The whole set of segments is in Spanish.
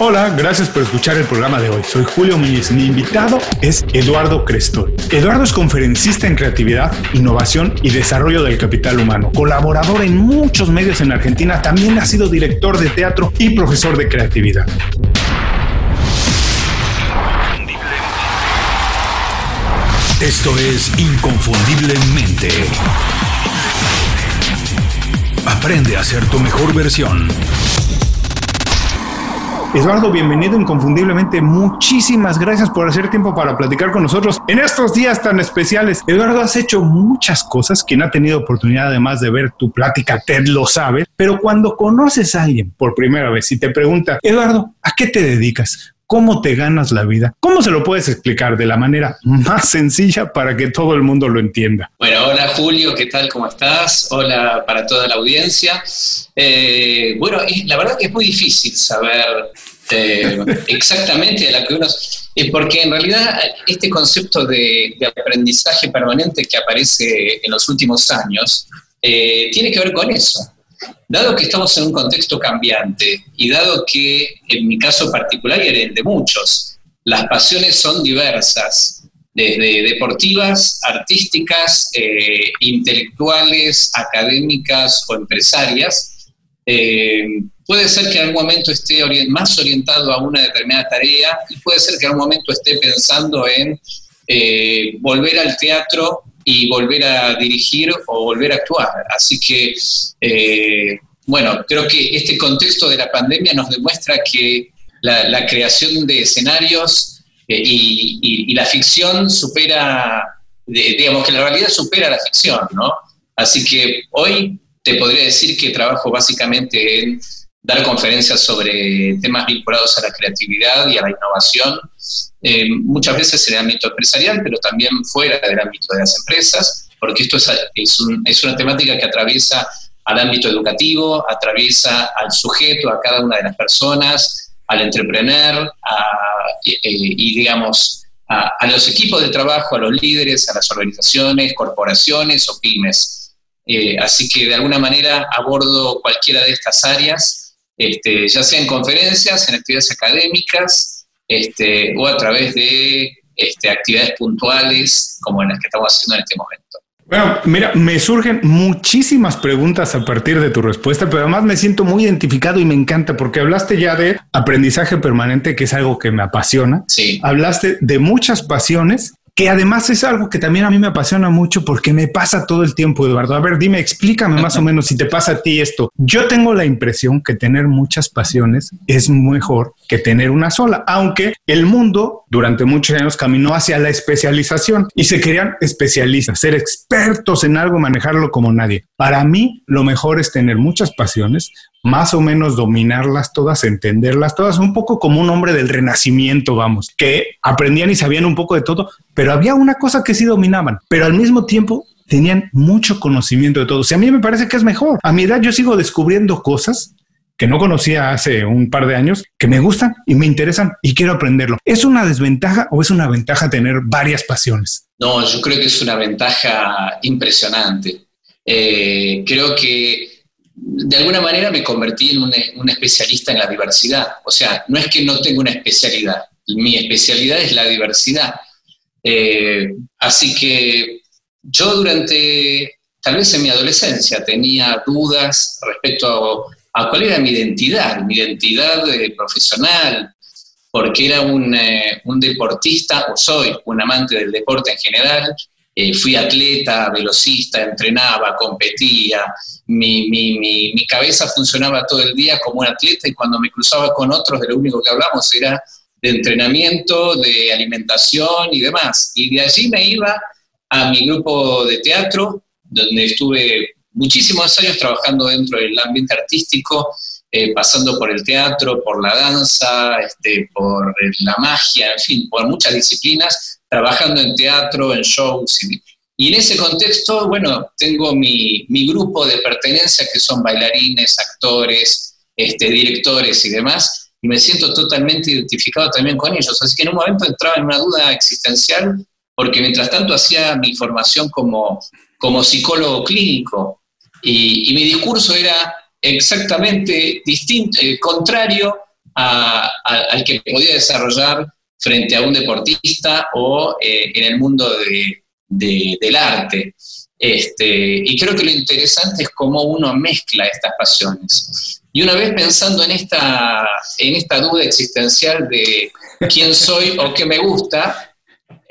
Hola, gracias por escuchar el programa de hoy. Soy Julio Muñiz. Mi invitado es Eduardo Crestol. Eduardo es conferencista en creatividad, innovación y desarrollo del capital humano. Colaborador en muchos medios en Argentina, también ha sido director de teatro y profesor de creatividad. Esto es Inconfundiblemente. Aprende a ser tu mejor versión. Eduardo, bienvenido inconfundiblemente. Muchísimas gracias por hacer tiempo para platicar con nosotros en estos días tan especiales. Eduardo, has hecho muchas cosas. Quien ha tenido oportunidad además de ver tu plática, Ted lo sabe. Pero cuando conoces a alguien por primera vez y te pregunta, Eduardo, ¿a qué te dedicas? ¿Cómo te ganas la vida? ¿Cómo se lo puedes explicar de la manera más sencilla para que todo el mundo lo entienda? Bueno, hola Julio, ¿qué tal? ¿Cómo estás? Hola para toda la audiencia. Eh, bueno, la verdad que es muy difícil saber eh, exactamente a la que uno... Eh, porque en realidad este concepto de, aprendizaje permanente que aparece en los últimos años tiene que ver con eso Dado que estamos en un contexto cambiante y dado que en mi caso particular y en el de muchos, las pasiones son diversas, desde deportivas, artísticas, eh, intelectuales, académicas o empresarias, eh, puede ser que en algún momento esté más orientado a una determinada tarea y puede ser que en algún momento esté pensando en eh, volver al teatro y volver a dirigir o volver a actuar. Así que, eh, bueno, creo que este contexto de la pandemia nos demuestra que la, creación de escenarios eh, y, la ficción supera, digamos que la realidad supera la ficción, ¿no? Así que hoy te podría decir que trabajo básicamente en dar conferencias sobre temas vinculados a la creatividad y a la innovación, eh, muchas veces en el ámbito empresarial, pero también fuera del ámbito de las empresas, porque esto es, es, una temática que atraviesa al ámbito educativo, atraviesa al sujeto, a cada una de las personas, al entrepreneur y, digamos, a, los equipos de trabajo, a los líderes, a las organizaciones, corporaciones o pymes. Eh, así que de alguna manera abordo cualquiera de estas áreas este, ya sea en conferencias, en actividades académicas, este, o a través de este, actividades puntuales como en las que estamos haciendo en este momento. Bueno, mira, me surgen muchísimas preguntas a partir de tu respuesta, pero además me siento muy identificado y me encanta porque hablaste ya de aprendizaje permanente, que es algo que me apasiona. Sí. Hablaste de muchas pasiones que además es algo que también a mí me apasiona mucho porque me pasa todo el tiempo, Eduardo. A ver, dime, explícame más o menos si te pasa a ti esto. Yo tengo la impresión que tener muchas pasiones es mejor que tener una sola, aunque el mundo durante muchos años caminó hacia la especialización y se querían especialistas, ser expertos en algo, manejarlo como nadie. Para mí, lo mejor es tener muchas pasiones, más o menos dominarlas todas, entenderlas todas, un poco como un hombre del renacimiento, vamos, que aprendían y sabían un poco de todo, pero había una cosa que sí dominaban, pero al mismo tiempo tenían mucho conocimiento de todo. O a mí me parece que es mejor. A mi edad yo sigo descubriendo cosas que no conocía hace un par de años, que me gustan y me interesan y quiero aprenderlo. ¿Es una desventaja o es una ventaja tener varias pasiones? No, yo creo que es una ventaja impresionante. Eh, creo que de alguna manera me convertí en un, especialista en la diversidad. O sea, no es que no tenga una especialidad, mi especialidad es la diversidad. Eh, así que yo durante, tal vez en mi adolescencia, tenía dudas respecto a, cuál era mi identidad, mi identidad eh, profesional, porque era eh, un, deportista, o soy un amante del deporte en general, fui atleta, velocista, entrenaba, competía, mi, cabeza funcionaba todo el día como un atleta y cuando me cruzaba con otros, de lo único que hablamos era de entrenamiento, de alimentación y demás. Y de allí me iba a mi grupo de teatro, donde estuve muchísimos años trabajando dentro del ambiente artístico, eh, pasando por el teatro, por la danza, este, por la magia, en fin, por muchas disciplinas, trabajando en teatro, en shows y, en ese contexto, bueno, tengo mi, grupo de pertenencia que son bailarines, actores, este, directores y demás, y me siento totalmente identificado también con ellos. Así que en un momento entraba en una duda existencial, porque mientras tanto hacía mi formación como, como psicólogo clínico, y, mi discurso era exactamente distinto, eh, contrario al que podía desarrollar frente a un deportista o eh, en el mundo del arte. Este, y creo que lo interesante es cómo uno mezcla estas pasiones. Y una vez pensando en esta, en esta duda existencial de quién soy o qué me gusta,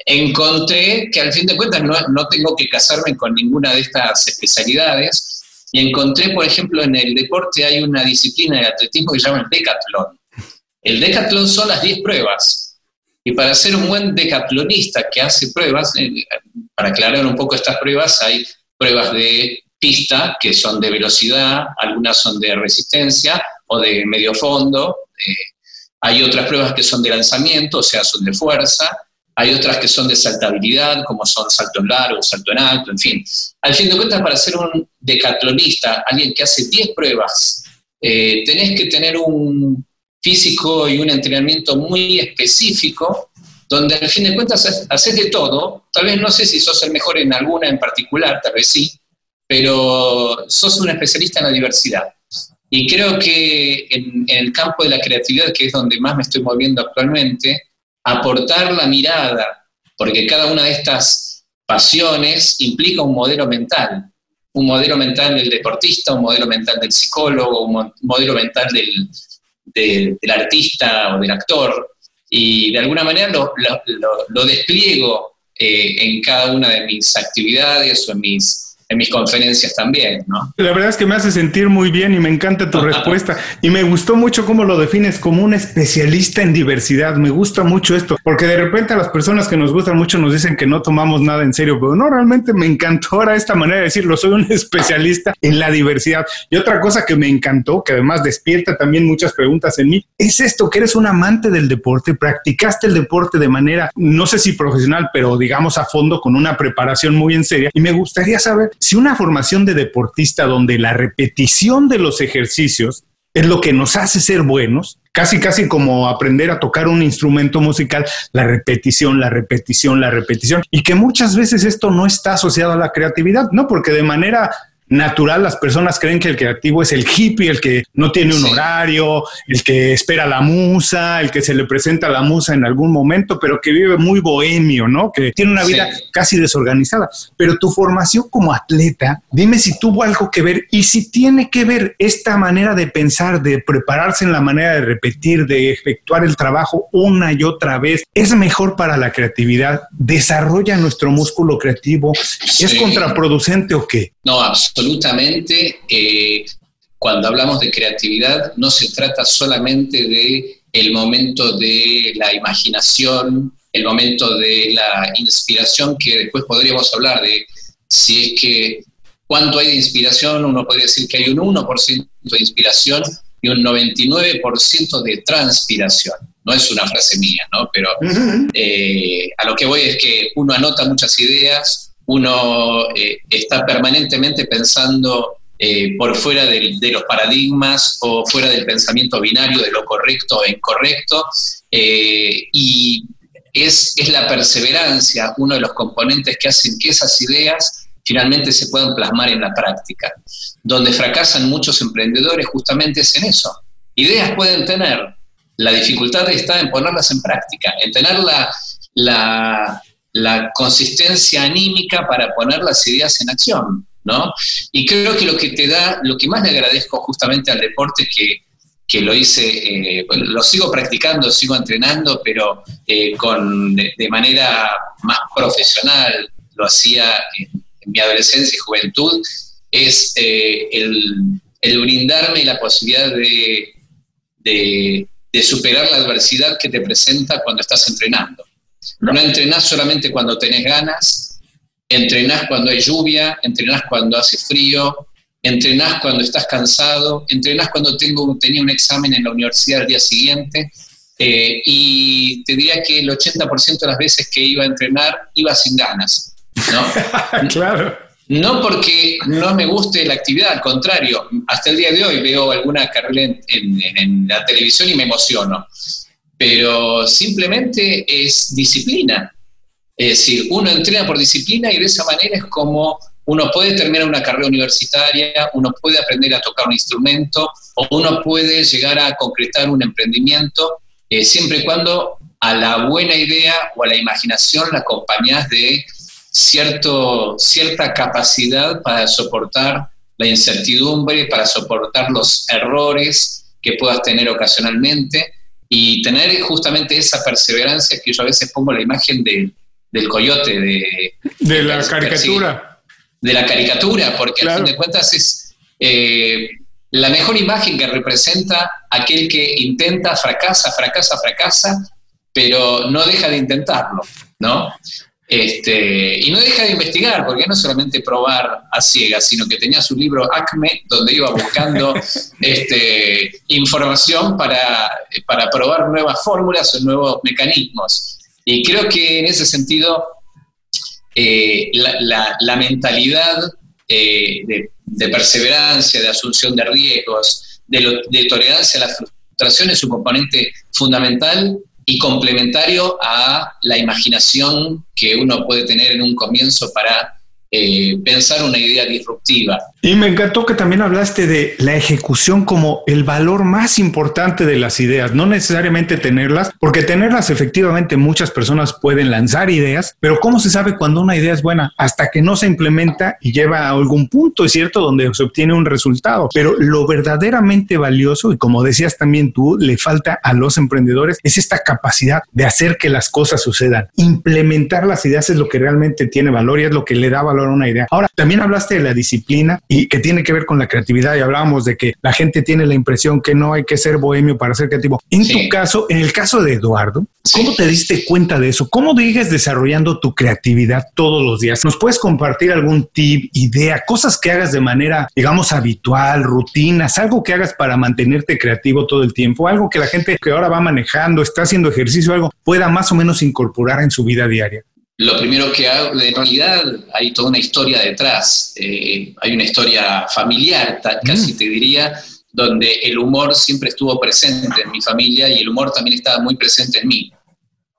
encontré que al fin de cuentas no, no tengo que casarme con ninguna de estas especialidades. Y encontré, por ejemplo, en el deporte hay una disciplina de atletismo que se llama el decatlón. El decatlón son las 10 pruebas. Y para ser un buen decatlonista que hace pruebas, eh, para aclarar un poco estas pruebas, hay pruebas de pista que son de velocidad, algunas son de resistencia o de medio fondo. Eh, hay otras pruebas que son de lanzamiento, o sea, son de fuerza. Hay otras que son de saltabilidad, como son salto en largo, salto en alto, en fin. Al fin de cuentas, para ser un decatlonista, alguien que hace 10 pruebas, eh, tenés que tener un físico y un entrenamiento muy específico, donde al fin de cuentas haces de todo, tal vez no sé si sos el mejor en alguna en particular, tal vez sí, pero sos un especialista en la diversidad. Y creo que en, el campo de la creatividad, que es donde más me estoy moviendo actualmente, aportar la mirada, porque cada una de estas pasiones implica un modelo mental, un modelo mental del deportista, un modelo mental del psicólogo, un modelo mental del, del artista o del actor, y de alguna manera lo, lo, despliego eh, en cada una de mis actividades o en mis en mis conferencias también, ¿no? La verdad es que me hace sentir muy bien y me encanta tu respuesta. Y me gustó mucho cómo lo defines como un especialista en diversidad. Me gusta mucho esto, porque de repente a las personas que nos gustan mucho nos dicen que no tomamos nada en serio, pero no, realmente me encantó ahora esta manera de decirlo. Soy un especialista en la diversidad. Y otra cosa que me encantó, que además despierta también muchas preguntas en mí, es esto, que eres un amante del deporte, practicaste el deporte de manera, no sé si profesional, pero digamos a fondo, con una preparación muy en seria. Y me gustaría saber si una formación de deportista donde la repetición de los ejercicios es lo que nos hace ser buenos, casi casi como aprender a tocar un instrumento musical, la repetición, la repetición, la repetición, y que muchas veces esto no está asociado a la creatividad, ¿no? Porque de manera natural las personas creen que el creativo es el hippie, el que no tiene un horario, el que espera la musa, el que se le presenta la musa en algún momento, pero que vive muy bohemio, ¿no? Que tiene una vida casi desorganizada. Pero tu formación como atleta, dime si tuvo algo que ver y si tiene que ver esta manera de pensar, de prepararse en la manera de repetir, de efectuar el trabajo una y otra vez, es mejor para la creatividad, desarrolla nuestro músculo creativo, es contraproducente o qué? No, absolutamente. Eh, cuando hablamos de creatividad, no se trata solamente de el momento de la imaginación, el momento de la inspiración, que después podríamos hablar de si es que cuánto hay de inspiración, uno podría decir que hay un 1% de inspiración y un 99% de transpiración. No es una frase mía, ¿no? Pero eh, a lo que voy es que uno anota muchas ideas, uno eh, está permanentemente pensando eh, por fuera de, los paradigmas o fuera del pensamiento binario de lo correcto e incorrecto, eh, y es, es la perseverancia uno de los componentes que hacen que esas ideas finalmente se puedan plasmar en la práctica. Donde fracasan muchos emprendedores justamente es en eso. Ideas pueden tener, la dificultad está en ponerlas en práctica, en tener la, la, la consistencia anímica para poner las ideas en acción, ¿no? Y creo que lo que te da, lo que más le agradezco justamente al deporte que, que lo hice, eh, lo sigo practicando, sigo entrenando, pero eh, con, de, manera más profesional, lo hacía en, mi adolescencia y juventud, es eh, el, brindarme la posibilidad de, de superar la adversidad que te presenta cuando estás entrenando. No entrenás solamente cuando tenés ganas, entrenás cuando hay lluvia, entrenás cuando hace frío, entrenás cuando estás cansado, entrenás cuando tengo, tenía un examen en la universidad al día siguiente. Eh, y te diría que el 80% de las veces que iba a entrenar iba sin ganas. ¿no? claro. No porque no me guste la actividad, al contrario, hasta el día de hoy veo alguna carrera en la televisión y me emociono pero simplemente es disciplina. Es decir, uno entrena por disciplina y de esa manera es como uno puede terminar una carrera universitaria, uno puede aprender a tocar un instrumento o uno puede llegar a concretar un emprendimiento eh, siempre y cuando a la buena idea o a la imaginación la acompañas de cierto, cierta capacidad para soportar la incertidumbre, para soportar los errores que puedas tener ocasionalmente y tener justamente esa perseverancia que yo a veces pongo la imagen del coyote, de, de la caricatura. De la caricatura, porque al fin de cuentas es eh, la mejor imagen que representa aquel que intenta, fracasa, fracasa, fracasa, pero no deja de intentarlo, ¿no? Este, y no deja de investigar, porque no solamente probar a ciegas, sino que tenía su libro ACME, donde iba buscando este, información para, para probar nuevas fórmulas o nuevos mecanismos. Y creo que en ese sentido, eh, la, mentalidad eh, de, perseverancia, de asunción de riesgos, de, de tolerancia a la frustración es un componente fundamental y complementario a la imaginación que uno puede tener en un comienzo para eh, pensar una idea disruptiva. Y me encantó que también hablaste de la ejecución como el valor más importante de las ideas, no necesariamente tenerlas, porque tenerlas efectivamente muchas personas pueden lanzar ideas, pero ¿cómo se sabe cuando una idea es buena? Hasta que no se implementa y lleva a algún punto, es cierto, donde se obtiene un resultado. Pero lo verdaderamente valioso, y como decías también tú, le falta a los emprendedores, es esta capacidad de hacer que las cosas sucedan. Implementar las ideas es lo que realmente tiene valor y es lo que le da valor a una idea. Ahora, también hablaste de la disciplina y que tiene que ver con la creatividad y hablábamos de que la gente tiene la impresión que no hay que ser bohemio para ser creativo. En tu caso, en el caso de Eduardo, ¿cómo te diste cuenta de eso? ¿Cómo sigues desarrollando tu creatividad todos los días? ¿Nos puedes compartir algún tip, idea, cosas que hagas de manera, digamos, habitual, rutinas, algo que hagas para mantenerte creativo todo el tiempo, algo que la gente que ahora va manejando, está haciendo ejercicio, algo pueda más o menos incorporar en su vida diaria? Lo primero que hago, en realidad hay toda una historia detrás, eh, hay una historia familiar, casi mm. te diría, donde el humor siempre estuvo presente en mi familia y el humor también estaba muy presente en mí.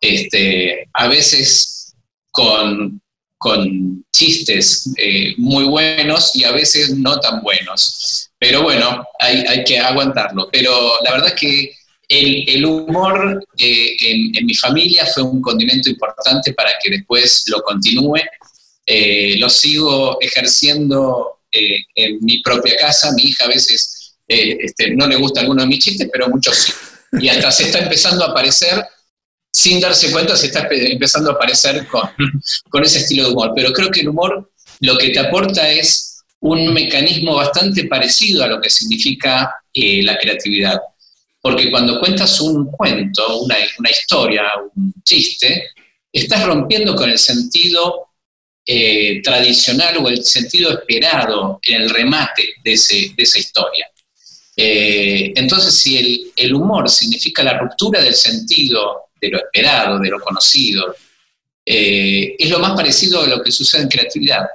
Este, a veces con, con chistes eh, muy buenos y a veces no tan buenos. Pero bueno, hay, hay que aguantarlo. Pero la verdad es que el, humor eh, en, mi familia fue un condimento importante para que después lo continúe. Eh, lo sigo ejerciendo eh, en mi propia casa. Mi hija a veces este, no le gusta alguno de mis chistes, pero muchos sí. Y hasta se está empezando a aparecer, sin darse cuenta, se está empezando a aparecer con ese estilo de humor. Pero creo que el humor lo que te aporta es un mecanismo bastante parecido a lo que significa la creatividad porque cuando cuentas un cuento, una, historia, un chiste, estás rompiendo con el sentido eh, tradicional o el sentido esperado en el remate de, esa historia. Eh, entonces, si el, humor significa la ruptura del sentido de lo esperado, de lo conocido, eh, es lo más parecido a lo que sucede en creatividad,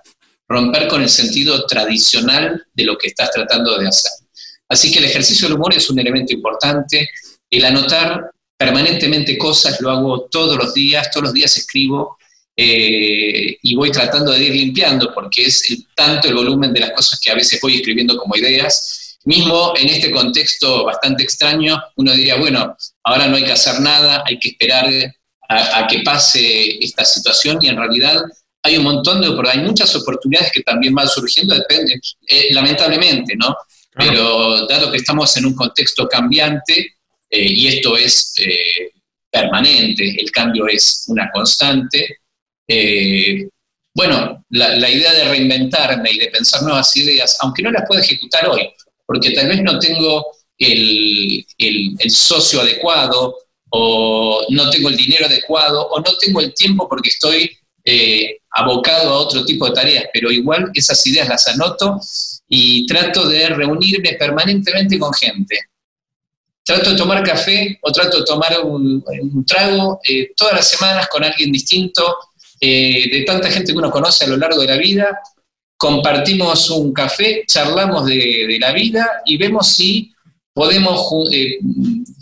romper con el sentido tradicional de lo que estás tratando de hacer. Así que el ejercicio del humor es un elemento importante. El anotar permanentemente cosas lo hago todos los días, todos los días escribo eh, y voy tratando de ir limpiando porque es tanto el volumen de las cosas que a veces voy escribiendo como ideas. Mismo en este contexto bastante extraño, uno diría, bueno, ahora no hay que hacer nada, hay que esperar a, que pase esta situación y en realidad hay un montón de, hay muchas oportunidades que también van surgiendo, depende, eh, lamentablemente, ¿no? Pero dado que estamos en un contexto cambiante, eh, y esto es eh, permanente, el cambio es una constante, eh, bueno, la, idea de reinventarme y de pensar nuevas ideas, aunque no las pueda ejecutar hoy, porque tal vez no tengo el, el, socio adecuado, o no tengo el dinero adecuado, o no tengo el tiempo porque estoy abocado a otro tipo de tareas, pero igual esas ideas las anoto y trato de reunirme permanentemente con gente. Trato de tomar café o trato de tomar un, trago eh, todas las semanas con alguien distinto, eh, de tanta gente que uno conoce a lo largo de la vida. Compartimos un café, charlamos de, la vida y vemos si podemos eh,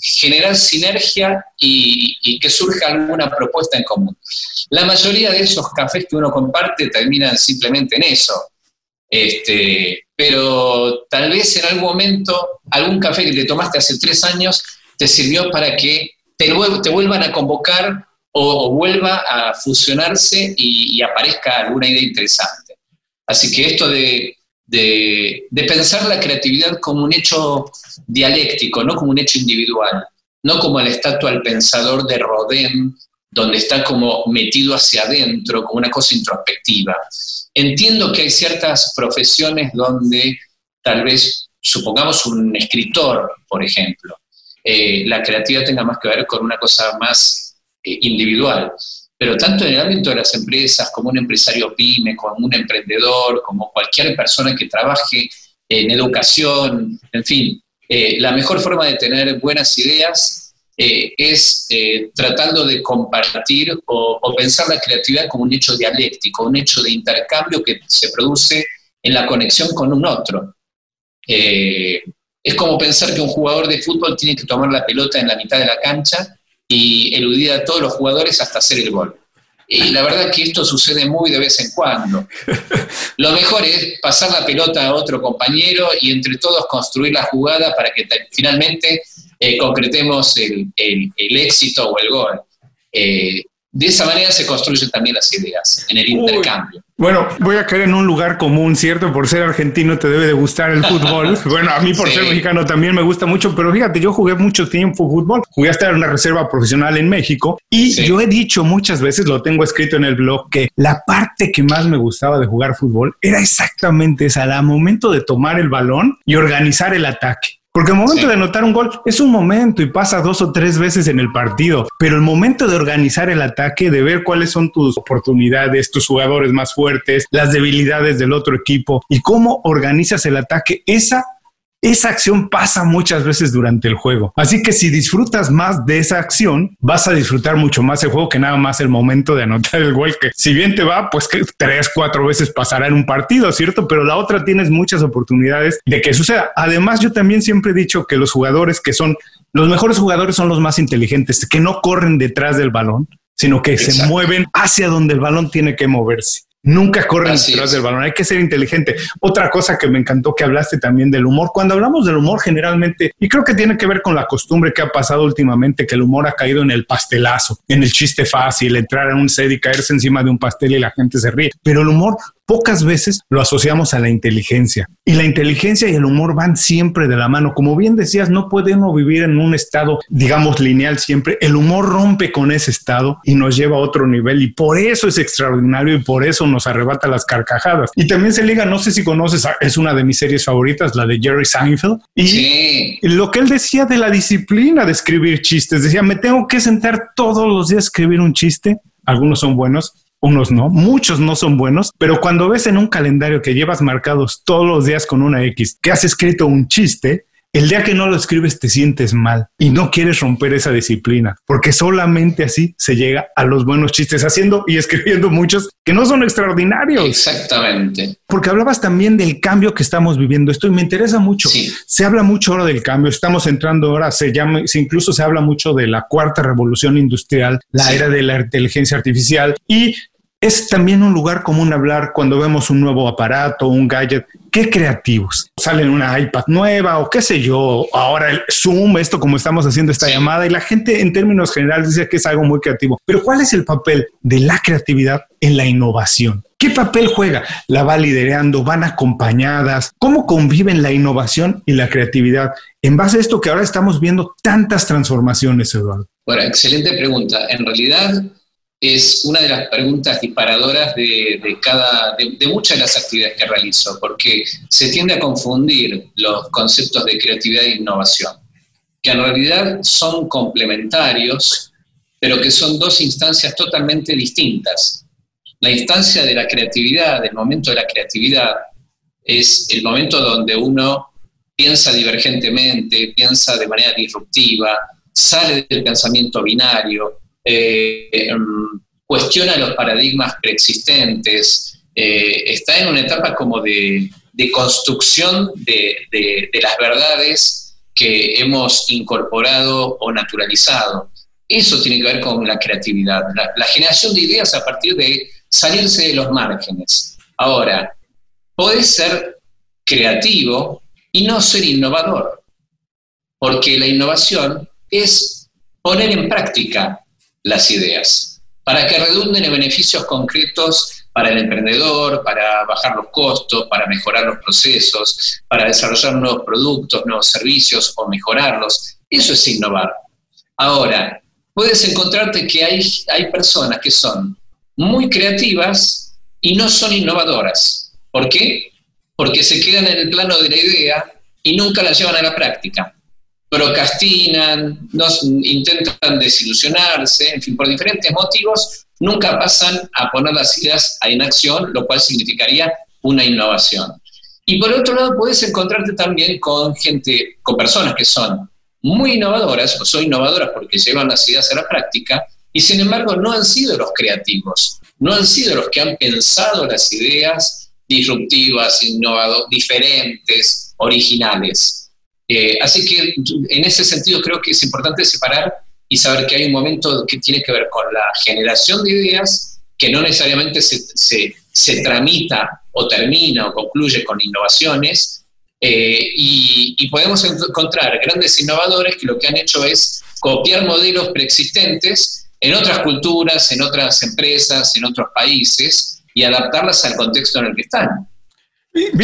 generar sinergia y, y, que surja alguna propuesta en común. La mayoría de esos cafés que uno comparte terminan simplemente en eso, Este, pero tal vez en algún momento algún café que te tomaste hace tres años te sirvió para que te, te vuelvan a convocar o, vuelva a fusionarse y, aparezca alguna idea interesante. Así que esto de, de, pensar la creatividad como un hecho dialéctico, no como un hecho individual, no como la estatua al pensador de Rodin, donde está como metido hacia adentro, como una cosa introspectiva. Entiendo que hay ciertas profesiones donde tal vez, supongamos un escritor, por ejemplo, eh, la creatividad tenga más que ver con una cosa más eh, individual. Pero tanto en el ámbito de las empresas, como un empresario pyme, como un emprendedor, como cualquier persona que trabaje en educación, en fin, eh, la mejor forma de tener buenas ideas es tratando de compartir o, o, pensar la creatividad como un hecho dialéctico, un hecho de intercambio que se produce en la conexión con un otro. Es como pensar que un jugador de fútbol tiene que tomar la pelota en la mitad de la cancha y eludir a todos los jugadores hasta hacer el gol. Y la verdad que esto sucede muy de vez en cuando. Lo mejor es pasar la pelota a otro compañero y entre todos construir la jugada para que finalmente eh, concretemos el, éxito o el gol. Eh, de esa manera se construyen también las ideas, en el intercambio. Bueno, voy a caer en un lugar común, ¿cierto? Por ser argentino te debe de gustar el fútbol. bueno, a mí por ser mexicano también me gusta mucho, pero fíjate, yo jugué mucho tiempo fútbol, jugué hasta en una reserva profesional en México y yo he dicho muchas veces, lo tengo escrito en el blog, que la parte que más me gustaba de jugar fútbol era exactamente esa, al momento de tomar el balón y organizar el ataque. Porque el momento de anotar un gol es un momento y pasa dos o tres veces en el partido, pero el momento de organizar el ataque, de ver cuáles son tus oportunidades, tus jugadores más fuertes, las debilidades del otro equipo y cómo organizas el ataque, esa esa acción pasa muchas veces durante el juego. Así que si disfrutas más de esa acción, vas a disfrutar mucho más el juego que nada más el momento de anotar el gol, que si bien te va, pues que tres, cuatro veces pasará en un partido, ¿cierto? Pero la otra tienes muchas oportunidades de que suceda. Además, yo también siempre he dicho que los jugadores que son los mejores jugadores son los más inteligentes, que no corren detrás del balón, sino que se mueven hacia donde el balón tiene que moverse. Nunca corren detrás del balón, hay que ser inteligente. Otra cosa que me encantó que hablaste también del humor. Cuando hablamos del humor generalmente, y creo que tiene que ver con la costumbre que ha pasado últimamente, que el humor ha caído en el pastelazo, en el chiste fácil, entrar en un set y caerse encima de un pastel y la gente se ríe. Pero el humor pocas veces lo asociamos a la inteligencia. Y la inteligencia y el humor van siempre de la mano. Como bien decías, no puede uno vivir en un estado, digamos, lineal siempre. El humor rompe con ese estado y nos lleva a otro nivel. Y por eso es extraordinario y por eso nos arrebata las carcajadas. Y también se liga, no sé si conoces, es una de mis series favoritas, la de Jerry Seinfeld. Y lo que él decía de la disciplina de escribir chistes, decía, me tengo que sentar todos los días a escribir un chiste. Algunos son buenos, unos no, muchos no son buenos, pero cuando ves en un calendario que llevas marcados todos los días con una X, que has escrito un chiste, el día que no lo escribes te sientes mal y no quieres romper esa disciplina, porque solamente así se llega a los buenos chistes, haciendo y escribiendo muchos que no son extraordinarios. Exactamente. Porque hablabas también del cambio que estamos viviendo. Esto y me interesa mucho. Se habla mucho ahora del cambio. Estamos entrando ahora, se llama, incluso se habla mucho de la cuarta revolución industrial, la era de la inteligencia artificial y es también un lugar común hablar cuando vemos un nuevo aparato, un gadget. Qué creativos. Salen una iPad nueva o qué sé yo. Ahora el Zoom, esto como estamos haciendo esta llamada y la gente en términos generales dice que es algo muy creativo. Pero ¿cuál es el papel de la creatividad en la innovación? ¿Qué papel juega? ¿La va liderando? ¿Van acompañadas? ¿Cómo conviven la innovación y la creatividad? En base a esto que ahora estamos viendo tantas transformaciones, Eduardo. Bueno, excelente pregunta. En realidad, es una de las preguntas disparadoras de, cada, de, muchas de las actividades que realizo, porque se tiende a confundir los conceptos de creatividad e innovación, que en realidad son complementarios, pero que son dos instancias totalmente distintas. La instancia de la creatividad, el momento de la creatividad, es el momento donde uno piensa divergentemente, piensa de manera disruptiva, sale del pensamiento binario, eh, em, cuestiona los paradigmas preexistentes, eh, está en una etapa como de, construcción de, las verdades que hemos incorporado o naturalizado. Eso tiene que ver con la creatividad, la, generación de ideas a partir de salirse de los márgenes. Ahora, podés ser creativo y no ser innovador, porque la innovación es poner en práctica las ideas para que redunden en beneficios concretos para el emprendedor, para bajar los costos, para mejorar los procesos, para desarrollar nuevos productos, nuevos servicios o mejorarlos. Eso es innovar. Ahora, puedes encontrarte que hay, hay personas que son muy creativas y no son innovadoras. ¿Por qué? Porque se quedan en el plano de la idea y nunca la llevan a la práctica. Procrastinan, intentan desilusionarse, en fin, por diferentes motivos, nunca pasan a poner las ideas en acción, lo cual significaría una innovación. Y por otro lado, puedes encontrarte también con gente, con personas que son muy innovadoras, o son innovadoras porque llevan las ideas a la práctica, y sin embargo no han sido los creativos, no han sido los que han pensado las ideas disruptivas, innovadoras, diferentes, originales. Eh, así que en ese sentido creo que es importante separar y saber que hay un momento que tiene que ver con la generación de ideas, que no necesariamente se, se, se tramita o termina o concluye con innovaciones, eh, y, y, podemos encontrar grandes innovadores que lo que han hecho es copiar modelos preexistentes en otras culturas, en otras empresas, en otros países, y adaptarlas al contexto en el que están.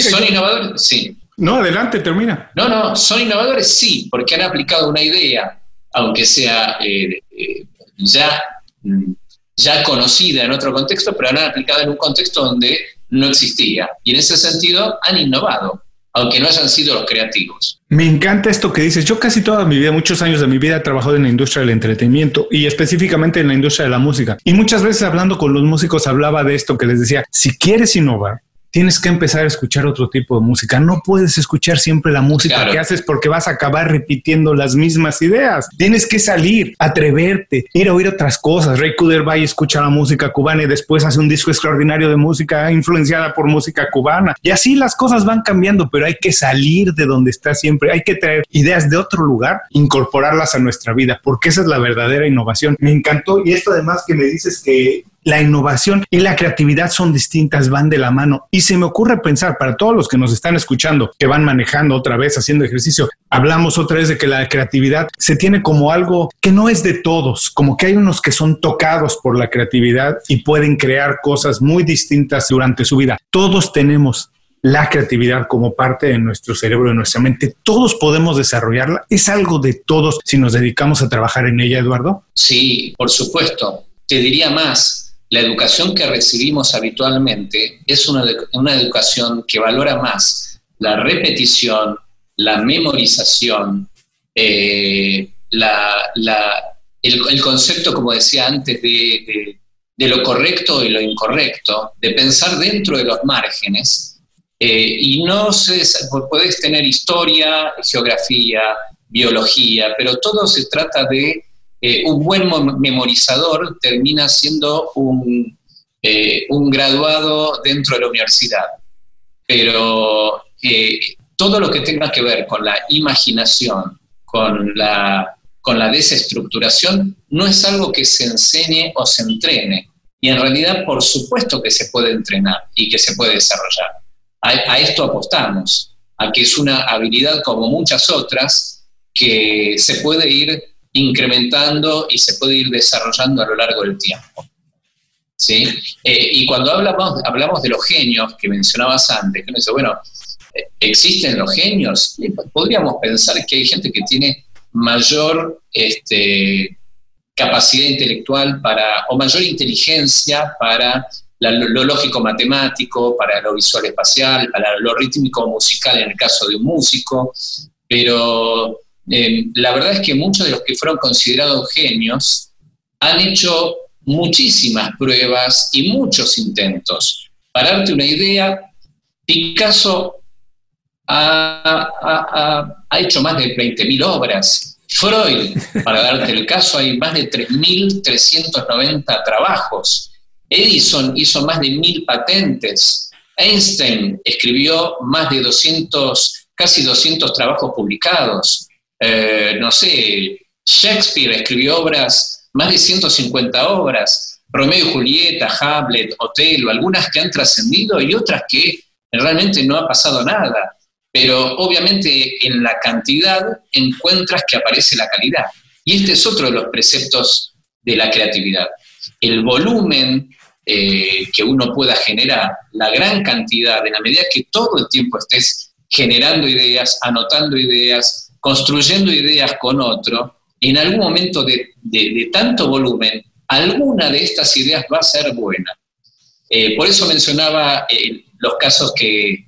¿Son innovadores? Sí. No, adelante, termina. No, no, son innovadores, sí, porque han aplicado una idea aunque sea eh, eh, ya, mm, ya conocida en otro contexto, pero han aplicado en un contexto donde no existía. Y en ese sentido han innovado, aunque no hayan sido los creativos. Me encanta esto que dices. Yo casi toda mi vida, muchos años de mi vida, he trabajado en la industria del entretenimiento y específicamente en la industria de la música. Y muchas veces hablando con los músicos hablaba de esto que les decía, si quieres innovar, tienes que empezar a escuchar otro tipo de música. No puedes escuchar siempre la música que haces porque vas a acabar repitiendo las mismas ideas. Tienes que salir, atreverte, ir a oír otras cosas. Ray Kuderby escucha la música cubana y después hace un disco extraordinario de música influenciada por música cubana. Y así las cosas van cambiando, pero hay que salir de donde está siempre. Hay que traer ideas de otro lugar, incorporarlas a nuestra vida, porque esa es la verdadera innovación. Me encantó y esto además que me dices que la innovación y la creatividad son distintas, van de la mano. Y se me ocurre pensar para todos los que nos están escuchando, que van manejando otra vez, haciendo ejercicio, hablamos otra vez de que la creatividad se tiene como algo que no es de todos, como que hay unos que son tocados por la creatividad y pueden crear cosas muy distintas durante su vida. Todos tenemos la creatividad como parte de nuestro cerebro, de nuestra mente. Todos podemos desarrollarla. Es algo de todos si nos dedicamos a trabajar en ella, Eduardo. Sí, por supuesto. Te diría más la educación que recibimos habitualmente es una, educación que valora más la repetición, la memorización, eh, el, concepto, como decía antes, de, lo correcto y lo incorrecto, de pensar dentro de los márgenes. Eh, y no se, puedes tener historia, geografía, biología, pero todo se trata de eh, un buen memorizador termina siendo un, eh, un, graduado dentro de la universidad. Pero eh, todo lo que tenga que ver con la imaginación, con la, con la desestructuración, no es algo que se enseñe o se entrene. Y en realidad, por supuesto que se puede entrenar y que se puede desarrollar. A, a esto apostamos, a que es una habilidad como muchas otras que se puede ir incrementando y se puede ir desarrollando a lo largo del tiempo. ¿Sí? Eh, y cuando hablamos, hablamos de los genios que mencionabas antes, que dice, bueno, ¿existen los genios? Podríamos pensar que hay gente que tiene mayor este, capacidad intelectual para, o mayor inteligencia para lo lógico matemático, para lo visual espacial, para lo rítmico musical en el caso de un músico, pero eh, la verdad es que muchos de los que fueron considerados genios han hecho muchísimas pruebas y muchos intentos. Para darte una idea, Picasso ha, hecho más de 20.000 obras. Freud, para darte el caso, hay más de 3.390 trabajos. Edison hizo más de 1.000 patentes. Einstein escribió más de 200, casi 200 trabajos publicados. Eh, no sé, Shakespeare escribió obras, más de 150 obras, Romeo y Julieta, Hamlet, Otelo, algunas que han trascendido y otras que realmente no ha pasado nada, pero obviamente en la cantidad encuentras que aparece la calidad. Y este es otro de los preceptos de la creatividad. El volumen eh, que uno pueda generar, la gran cantidad, en la medida que todo el tiempo estés generando ideas, anotando ideas, construyendo ideas con otro, en algún momento de, tanto volumen, alguna de estas ideas va a ser buena. Eh, por eso mencionaba eh, los casos que,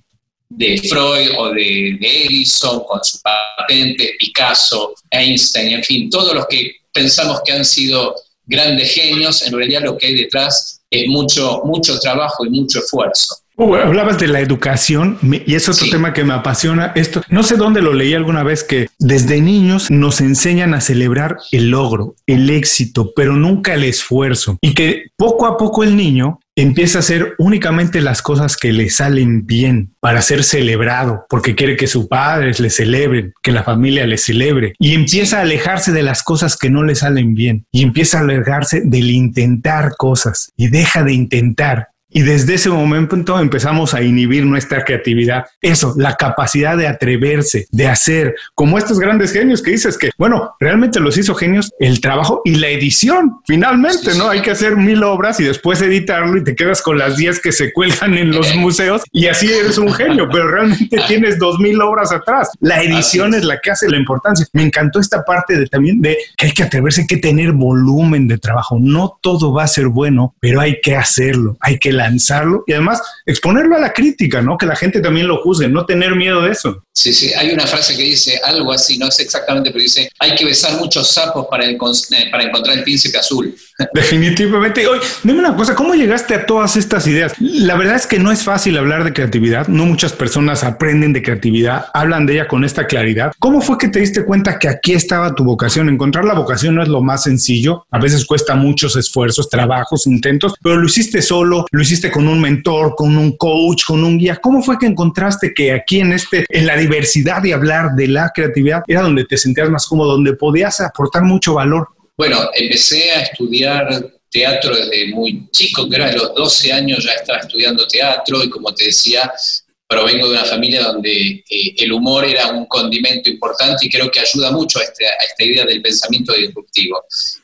de Freud o de, de, Edison con su patente, Picasso, Einstein, en fin, todos los que pensamos que han sido grandes genios, en realidad lo que hay detrás es mucho, mucho trabajo y mucho esfuerzo. Uh, hablabas de la educación y es otro tema que me apasiona. Esto no sé dónde lo leí alguna vez que desde niños nos enseñan a celebrar el logro, el éxito, pero nunca el esfuerzo y que poco a poco el niño empieza a hacer únicamente las cosas que le salen bien para ser celebrado, porque quiere que sus padres le celebren, que la familia le celebre, y empieza a alejarse de las cosas que no le salen bien, y empieza a alejarse del intentar cosas, y deja de intentar, y desde ese momento empezamos a inhibir nuestra creatividad. Eso, la capacidad de atreverse, de hacer, como estos grandes genios que dices que, bueno, realmente los hizo genios el trabajo y la edición, finalmente, ¿no? Hay que hacer mil obras y después editarlo y te quedas con las diez que se cuelgan en los museos y así eres un genio, pero realmente tienes dos mil obras atrás. La edición es la que hace la importancia. Me encantó esta parte de también de que hay que atreverse, hay que tener volumen de trabajo. No todo va a ser bueno, pero hay que hacerlo, hay que lanzarlo y además exponerlo a la crítica, ¿no? Que la gente también lo juzgue, no tener miedo de eso. Sí, sí, hay una frase que dice algo así, no sé exactamente, pero dice, hay que besar muchos sapos para, eh, para encontrar el príncipe azul. Definitivamente. Oye, dime una cosa, ¿cómo llegaste a todas estas ideas? La verdad es que no es fácil hablar de creatividad, no muchas personas aprenden de creatividad, hablan de ella con esta claridad. ¿Cómo fue que te diste cuenta que aquí estaba tu vocación? Encontrar la vocación no es lo más sencillo, a veces cuesta muchos esfuerzos, trabajos, intentos, pero lo hiciste solo, lo hiciste con un mentor, con un coach, con un guía. ¿Cómo fue que encontraste que aquí en este, en la diversidad de hablar de la creatividad, era donde te sentías más cómodo, donde podías aportar mucho valor? Bueno, empecé a estudiar teatro desde muy chico, que era de los 12 años ya estaba estudiando teatro y como te decía, provengo de una familia donde eh, el humor era un condimento importante y creo que ayuda mucho a, este, esta idea del pensamiento disruptivo.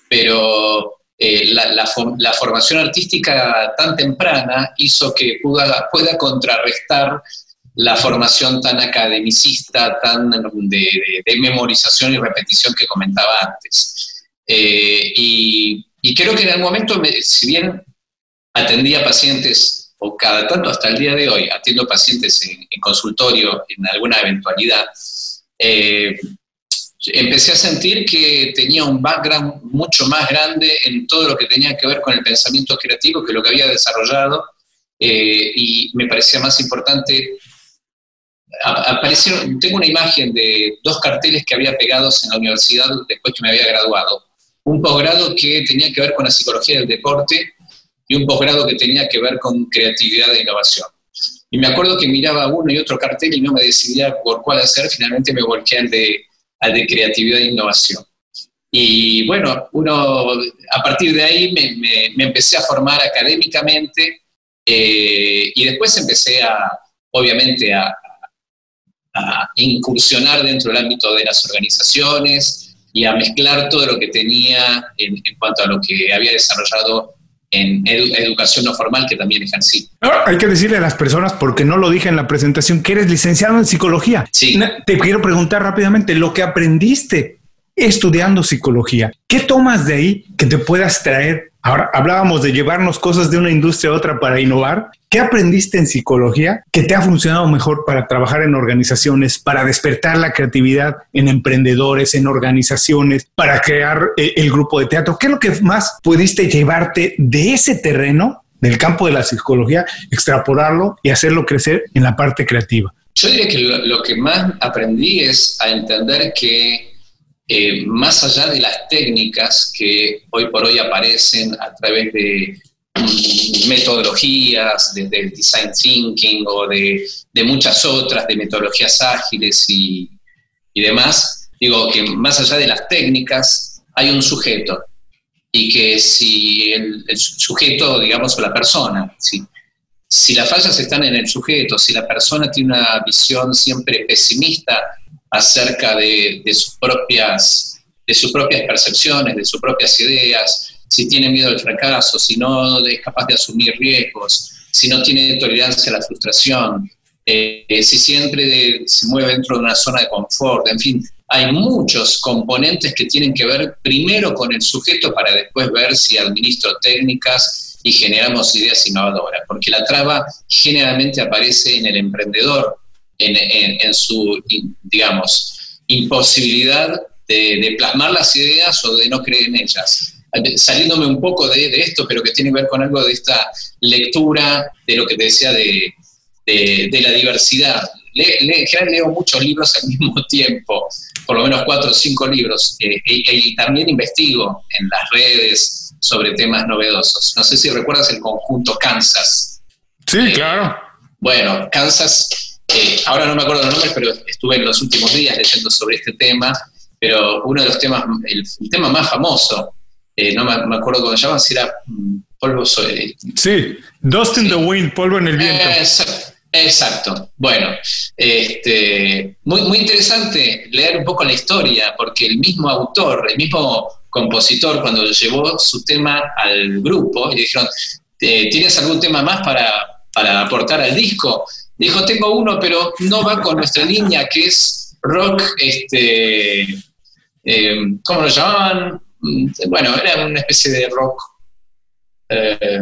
Pero eh, la, formación artística tan temprana hizo que pueda contrarrestar la formación tan academicista, tan de, de memorización y repetición que comentaba antes. Eh, y, creo que en el momento, si bien atendía pacientes, o cada tanto hasta el día de hoy, atiendo pacientes en, consultorio en alguna eventualidad, eh, empecé a sentir que tenía un background mucho más grande en todo lo que tenía que ver con el pensamiento creativo que lo que había desarrollado eh, y me parecía más importante. Aparecieron, tengo una imagen de dos carteles que había pegados en la universidad después que me había graduado un posgrado que tenía que ver con la psicología del deporte y un posgrado que tenía que ver con creatividad e innovación. Y me acuerdo que miraba uno y otro cartel y no me decidía por cuál hacer, finalmente me volqué al de, al de creatividad e innovación. Y bueno, uno, a partir de ahí me, me, empecé a formar académicamente eh, y después empecé a, obviamente, a, a incursionar dentro del ámbito de las organizaciones, y a mezclar todo lo que tenía en, cuanto a lo que había desarrollado en educación no formal que también ejercí. hay que decirle a las personas, porque no lo dije en la presentación, que eres licenciado en psicología. Sí. Te quiero preguntar rápidamente, lo que aprendiste estudiando psicología, ¿qué tomas de ahí que te puedas traer Ahora hablábamos de llevarnos cosas de una industria a otra para innovar. ¿Qué aprendiste en psicología que te ha funcionado mejor para trabajar en organizaciones, para despertar la creatividad en emprendedores, en organizaciones, para crear eh, el grupo de teatro? ¿Qué es lo que más pudiste llevarte de ese terreno, del campo de la psicología, extrapolarlo y hacerlo crecer en la parte creativa? Yo diría que lo que más aprendí es a entender que eh, más allá de las técnicas que hoy por hoy aparecen a través de mm, metodologías, desde design thinking o de, muchas otras, de metodologías ágiles y, demás, digo que más allá de las técnicas hay un sujeto. Y que si el, sujeto, digamos, la persona, si, si las fallas están en el sujeto, si la persona tiene una visión siempre pesimista acerca de, sus, propias, de sus propias percepciones, de sus propias ideas, si tiene miedo al fracaso, si no es capaz de asumir riesgos, si no tiene tolerancia a la frustración, eh, si siempre se mueve dentro de una zona de confort, en fin, hay muchos componentes que tienen que ver primero con el sujeto para después ver si administro técnicas y generamos ideas innovadoras, porque la traba generalmente aparece en el emprendedor, en, su, digamos, imposibilidad de, plasmar las ideas o de no creer en ellas saliéndome un poco de, esto, pero que tiene que ver con algo de esta lectura, de lo que te decía de, la diversidad. en general leo muchos libros al mismo tiempo, por lo menos cuatro o cinco libros, eh, y, también investigo en las redes sobre temas novedosos. No sé si recuerdas el conjunto Kansas. Sí, eh, claro. Bueno, Kansas, eh, ahora no me acuerdo los nombres, pero estuve en los últimos días leyendo sobre este tema, pero uno de los temas, el, tema más famoso, no me, acuerdo cómo se llama, si era mm, polvo sobre... Sí, Dust in the Wind, polvo en el viento. Exacto. Bueno, este, muy, muy interesante leer un poco la historia, porque el mismo autor, el mismo compositor, cuando llevó su tema al grupo y dijeron, ¿tienes algún tema más para, aportar al disco? Dijo, tengo uno, pero no va con nuestra línea, que es rock, este, eh, ¿cómo lo llamaban? Mm, bueno, era una especie de rock. Eh,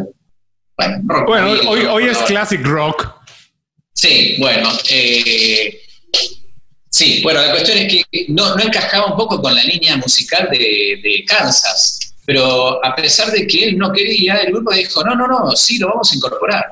bueno, hoy, hoy es classic rock. Sí, bueno. Eh, sí, bueno, la cuestión es que no, encajaba un poco con la línea musical de, Kansas, pero a pesar de que él no quería, el grupo dijo, no, no, no, sí, lo vamos a incorporar.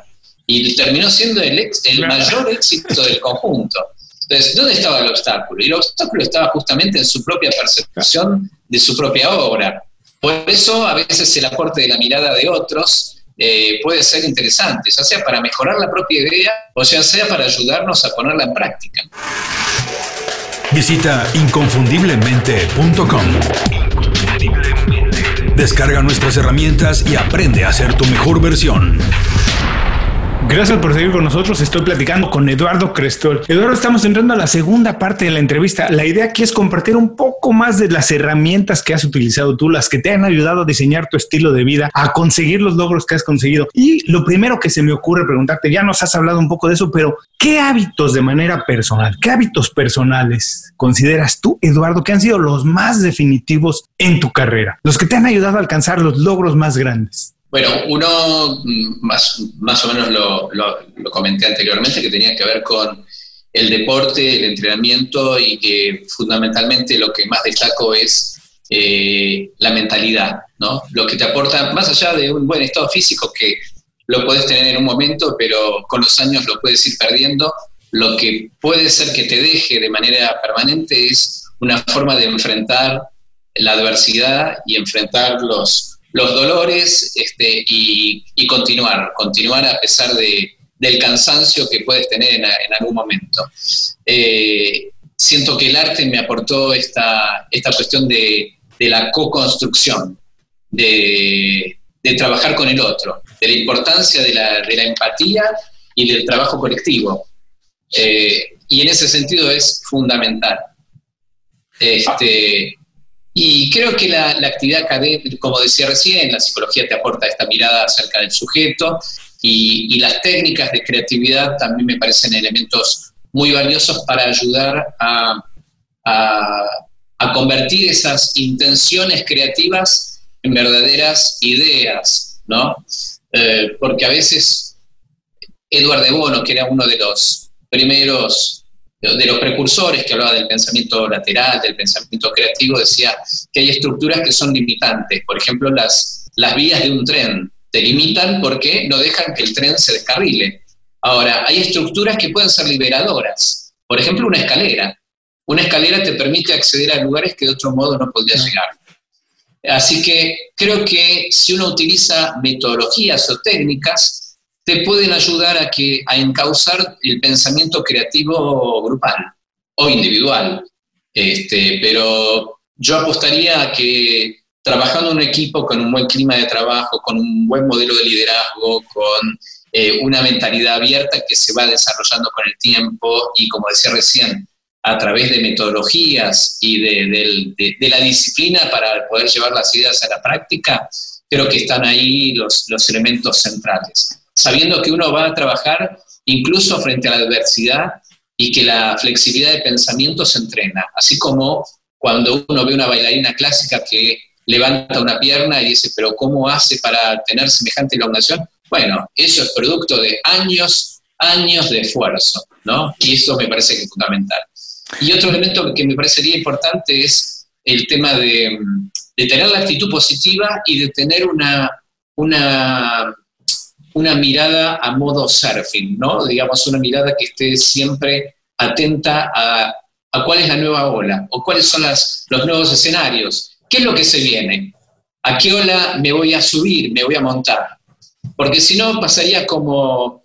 Y terminó siendo el, el mayor éxito del conjunto. Entonces, ¿dónde estaba el obstáculo? Y el obstáculo estaba justamente en su propia percepción de su propia obra. Por eso a veces el aporte de la mirada de otros eh, puede ser interesante, ya sea para mejorar la propia idea o ya sea para ayudarnos a ponerla en práctica. Visita inconfundiblemente.com. Descarga nuestras herramientas y aprende a ser tu mejor versión. Gracias por seguir con nosotros. Estoy platicando con Eduardo Crestol. Eduardo, estamos entrando a la segunda parte de la entrevista. La idea aquí es compartir un poco más de las herramientas que has utilizado tú, las que te han ayudado a diseñar tu estilo de vida, a conseguir los logros que has conseguido. Y lo primero que se me ocurre preguntarte, ya nos has hablado un poco de eso, pero ¿qué hábitos de manera personal, qué hábitos personales consideras tú, Eduardo, que han sido los más definitivos en tu carrera? Los que te han ayudado a alcanzar los logros más grandes. Bueno, uno mm, más, más o menos lo, comenté anteriormente, que tenía que ver con el deporte, el entrenamiento y que fundamentalmente lo que más destaco es eh, la mentalidad, ¿no? Lo que te aporta, más allá de un buen estado físico que lo puedes tener en un momento, pero con los años lo puedes ir perdiendo, lo que puede ser que te deje de manera permanente es una forma de enfrentar la adversidad y enfrentar los, los dolores este, y, continuar, continuar a pesar de, del cansancio que puedes tener en, algún momento. Eh, siento que el arte me aportó esta, esta cuestión de, la co-construcción, de, trabajar con el otro, de la importancia de la, empatía y del trabajo colectivo. Eh, y en ese sentido es fundamental. Este, y creo que la, actividad académica, como decía recién, la psicología te aporta esta mirada acerca del sujeto y, las técnicas de creatividad también me parecen elementos muy valiosos para ayudar a, convertir esas intenciones creativas en verdaderas ideas, ¿no? Eh, porque a veces Eduardo de Bono, que era uno de los primeros de los precursores que hablaba del pensamiento lateral, del pensamiento creativo, decía que hay estructuras que son limitantes. Por ejemplo, las, las vías de un tren te limitan porque no dejan que el tren se descarrile. Ahora, hay estructuras que pueden ser liberadoras. Por ejemplo, una escalera. Una escalera te permite acceder a lugares que de otro modo no podrías llegar. Así que creo que si uno utiliza metodologías o técnicas, te pueden ayudar a, que, a encauzar el pensamiento creativo grupal o individual. Este, pero yo apostaría a que trabajando en un equipo con un buen clima de trabajo, con un buen modelo de liderazgo, con eh, una mentalidad abierta que se va desarrollando con el tiempo y, como decía recién, a través de metodologías y de, la disciplina para poder llevar las ideas a la práctica, creo que están ahí los, los elementos centrales. Sabiendo que uno va a trabajar incluso frente a la adversidad y que la flexibilidad de pensamiento se entrena, así como cuando uno ve una bailarina clásica que levanta una pierna y dice, pero ¿cómo hace para tener semejante elongación? Bueno, eso es producto de años, años de esfuerzo, ¿no? Y eso me parece que es fundamental. Y otro elemento que me parecería importante es el tema de, tener la actitud positiva y de tener una, una, una mirada a modo surfing, ¿no? Digamos, una mirada que esté siempre atenta a, a cuál es la nueva ola o cuáles son las, los nuevos escenarios. ¿Qué es lo que se viene? ¿A qué ola me voy a subir, me voy a montar? Porque si no, pasaría como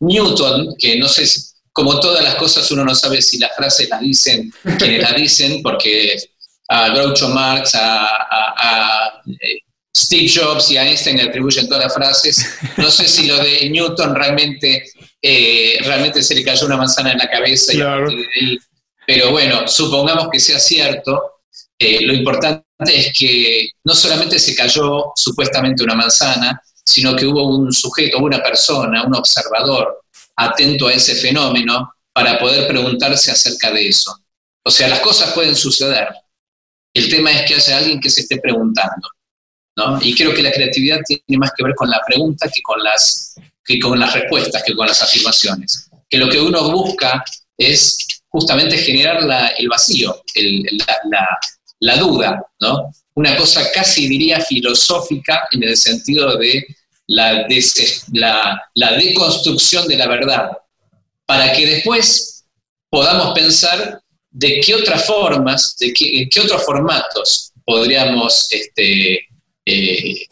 Newton, que no sé, como todas las cosas, uno no sabe si las frases las dicen quienes las dicen, porque a Groucho Marx, a, eh, Steve Jobs y a Einstein le atribuyen todas las frases. No sé si lo de Newton realmente, eh, realmente se le cayó una manzana en la cabeza y pero bueno, supongamos que sea cierto. Eh, lo importante es que no solamente se cayó supuestamente una manzana, sino que hubo un sujeto, una persona, un observador atento a ese fenómeno para poder preguntarse acerca de eso. O sea, las cosas pueden suceder. El tema es que haya alguien que se esté preguntando. Y creo que la creatividad tiene más que ver con la pregunta que con las, que con las respuestas, que con las afirmaciones. Que lo que uno busca es justamente generar el vacío, la, duda, ¿no? Una cosa casi diría filosófica en el sentido de la, la, deconstrucción de la verdad, para que después podamos pensar de qué otras formas, de qué, qué otros formatos podríamos este, eh,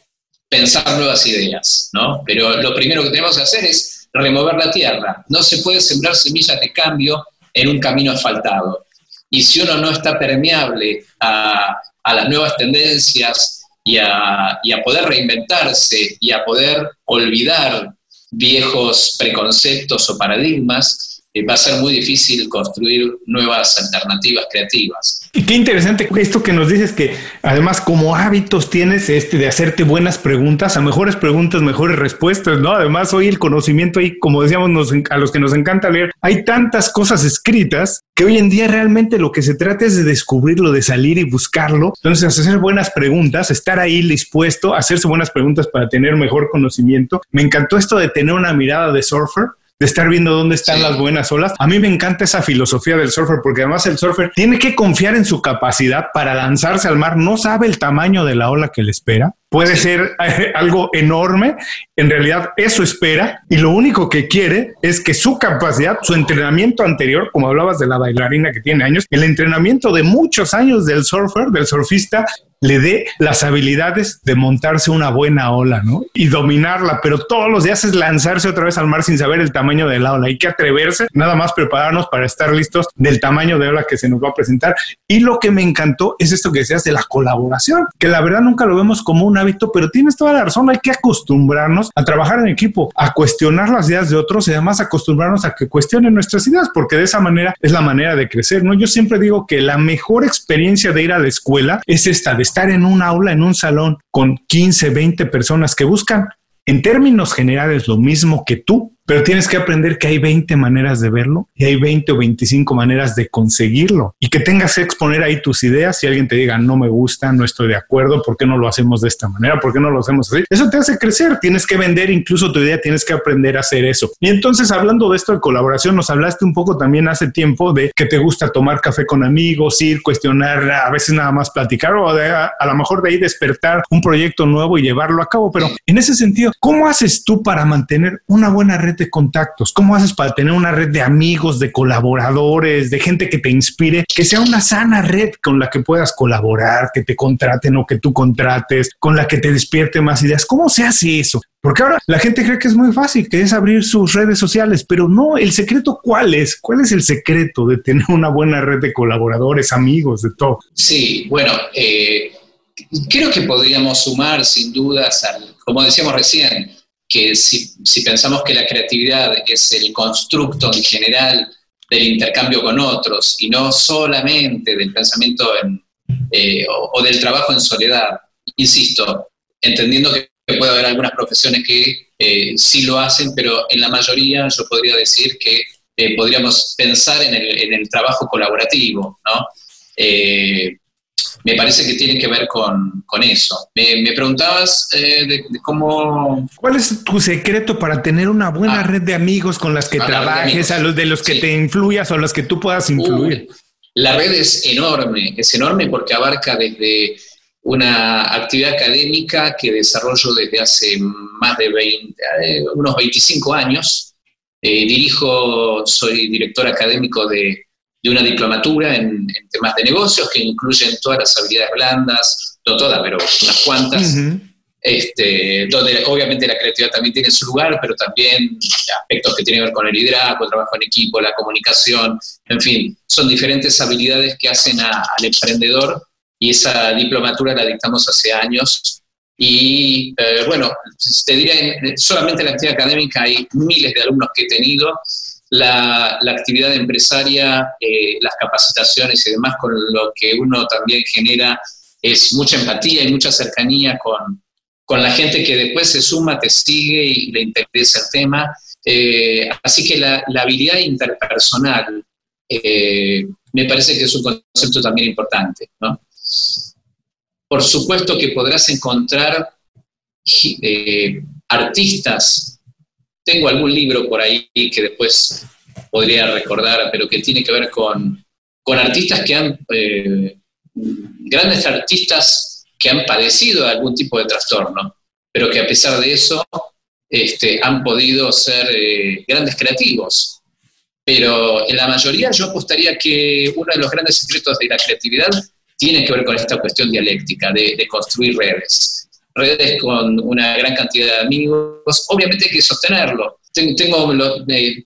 pensar nuevas ideas, ¿no? Pero lo primero que tenemos que hacer es remover la tierra. No se puede sembrar semillas de cambio en un camino asfaltado. Y si uno no está permeable a, las nuevas tendencias y a, y a poder reinventarse y a poder olvidar viejos preconceptos o paradigmas, eh, va a ser muy difícil construir nuevas alternativas creativas. Y qué interesante esto que nos dices que además como hábitos tienes este de hacerte buenas preguntas, a mejores preguntas, mejores respuestas, ¿no? Además hoy el conocimiento ahí, como decíamos, a los que nos encanta leer, hay tantas cosas escritas que hoy en día realmente lo que se trata es de descubrirlo, de salir y buscarlo. Entonces, hacer buenas preguntas, estar ahí dispuesto a hacerse buenas preguntas para tener mejor conocimiento. Me encantó esto de tener una mirada de surfer, de estar viendo dónde están las buenas olas. A mí me encanta esa filosofía del surfer porque además el surfer tiene que confiar en su capacidad para lanzarse al mar. No sabe el tamaño de la ola que le espera. Puede ser eh, algo enorme. En realidad eso espera y lo único que quiere es que su capacidad, su entrenamiento anterior, como hablabas de la bailarina que tiene años, el entrenamiento de muchos años del surfer, del surfista, le dé las habilidades de montarse una buena ola, ¿no? Y dominarla, pero todos los días es lanzarse otra vez al mar sin saber el tamaño de la ola. Hay que atreverse, nada más prepararnos para estar listos del tamaño de ola que se nos va a presentar. Y lo que me encantó es esto que decías de la colaboración, que la verdad nunca lo vemos como un hábito, pero tienes toda la razón, hay que acostumbrarnos a trabajar en equipo, a cuestionar las ideas de otros y además acostumbrarnos a que cuestionen nuestras ideas, porque de esa manera es la manera de crecer, ¿no? Yo siempre digo que la mejor experiencia de ir a la escuela es esta, de estar en un aula, en un salón con 15, 20 personas que buscan en términos generales lo mismo que tú, pero tienes que aprender que hay 20 maneras de verlo y hay 20 o 25 maneras de conseguirlo y que tengas que exponer ahí tus ideas. Si alguien te diga no me gusta, no estoy de acuerdo, ¿por qué no lo hacemos de esta manera? ¿Por qué no lo hacemos así? Eso te hace crecer. Tienes que vender incluso tu idea, tienes que aprender a hacer eso. Y entonces, hablando de esto de colaboración, nos hablaste un poco también hace tiempo de que te gusta tomar café con amigos, ir, cuestionar, a veces nada más platicar o a, a lo mejor de ahí despertar un proyecto nuevo y llevarlo a cabo. Pero en ese sentido, ¿cómo haces tú para mantener una buena red contactos? ¿Cómo haces para tener una red de amigos, de colaboradores, de gente que te inspire, que sea una sana red con la que puedas colaborar, que te contraten o que tú contrates, con la que te despierte más ideas? ¿Cómo se hace eso? Porque ahora la gente cree que es muy fácil, que es abrir sus redes sociales, pero no, el secreto cuál es? ¿Cuál es el secreto de tener una buena red de colaboradores, amigos, de todo? Sí, bueno, eh, creo que podríamos sumar sin dudas, al, como decíamos recién, que si, si, pensamos que la creatividad es el constructo en general del intercambio con otros y no solamente del pensamiento eh, o, del trabajo en soledad, insisto, entendiendo que puede haber algunas profesiones que eh, sí lo hacen, pero en la mayoría yo podría decir que eh, podríamos pensar en el, en el, trabajo colaborativo, ¿no? Me parece que tiene que ver con, con eso. Me, preguntabas eh, de, cómo... ¿Cuál es tu secreto para tener una buena ah. red de amigos con las que trabajes, a los de los que te influyas o los que tú puedas influir? la red es enorme, es enorme porque abarca desde una actividad académica que desarrollo desde hace más de 20, eh, unos 25 años. Eh, dirijo, soy director académico de de una diplomatura en, temas de negocios que incluyen todas las habilidades blandas, no todas, pero unas cuantas, este, donde obviamente la creatividad también tiene su lugar, pero también aspectos que tienen que ver con el liderazgo, el trabajo en equipo, la comunicación, en fin, son diferentes habilidades que hacen al emprendedor y esa diplomatura la dictamos hace años. Y eh, bueno, te diré, solamente en la actividad académica hay miles de alumnos que he tenido la, actividad empresaria, eh, las capacitaciones y demás, con lo que uno también genera es mucha empatía y mucha cercanía con, la gente que después se suma, te sigue y le interesa el tema. Eh, así que la, habilidad interpersonal eh, me parece que es un concepto también importante. Por supuesto que podrás encontrar artistas tengo algún libro por ahí que después podría recordar, pero que tiene que ver con, artistas que han, eh, grandes artistas que han padecido algún tipo de trastorno, pero que a pesar de eso este, han podido ser eh, grandes creativos. Pero en la mayoría yo apostaría que uno de los grandes secretos de la creatividad tiene que ver con esta cuestión dialéctica, de construir redes redes con una gran cantidad de amigos, obviamente hay que sostenerlo. Tengo,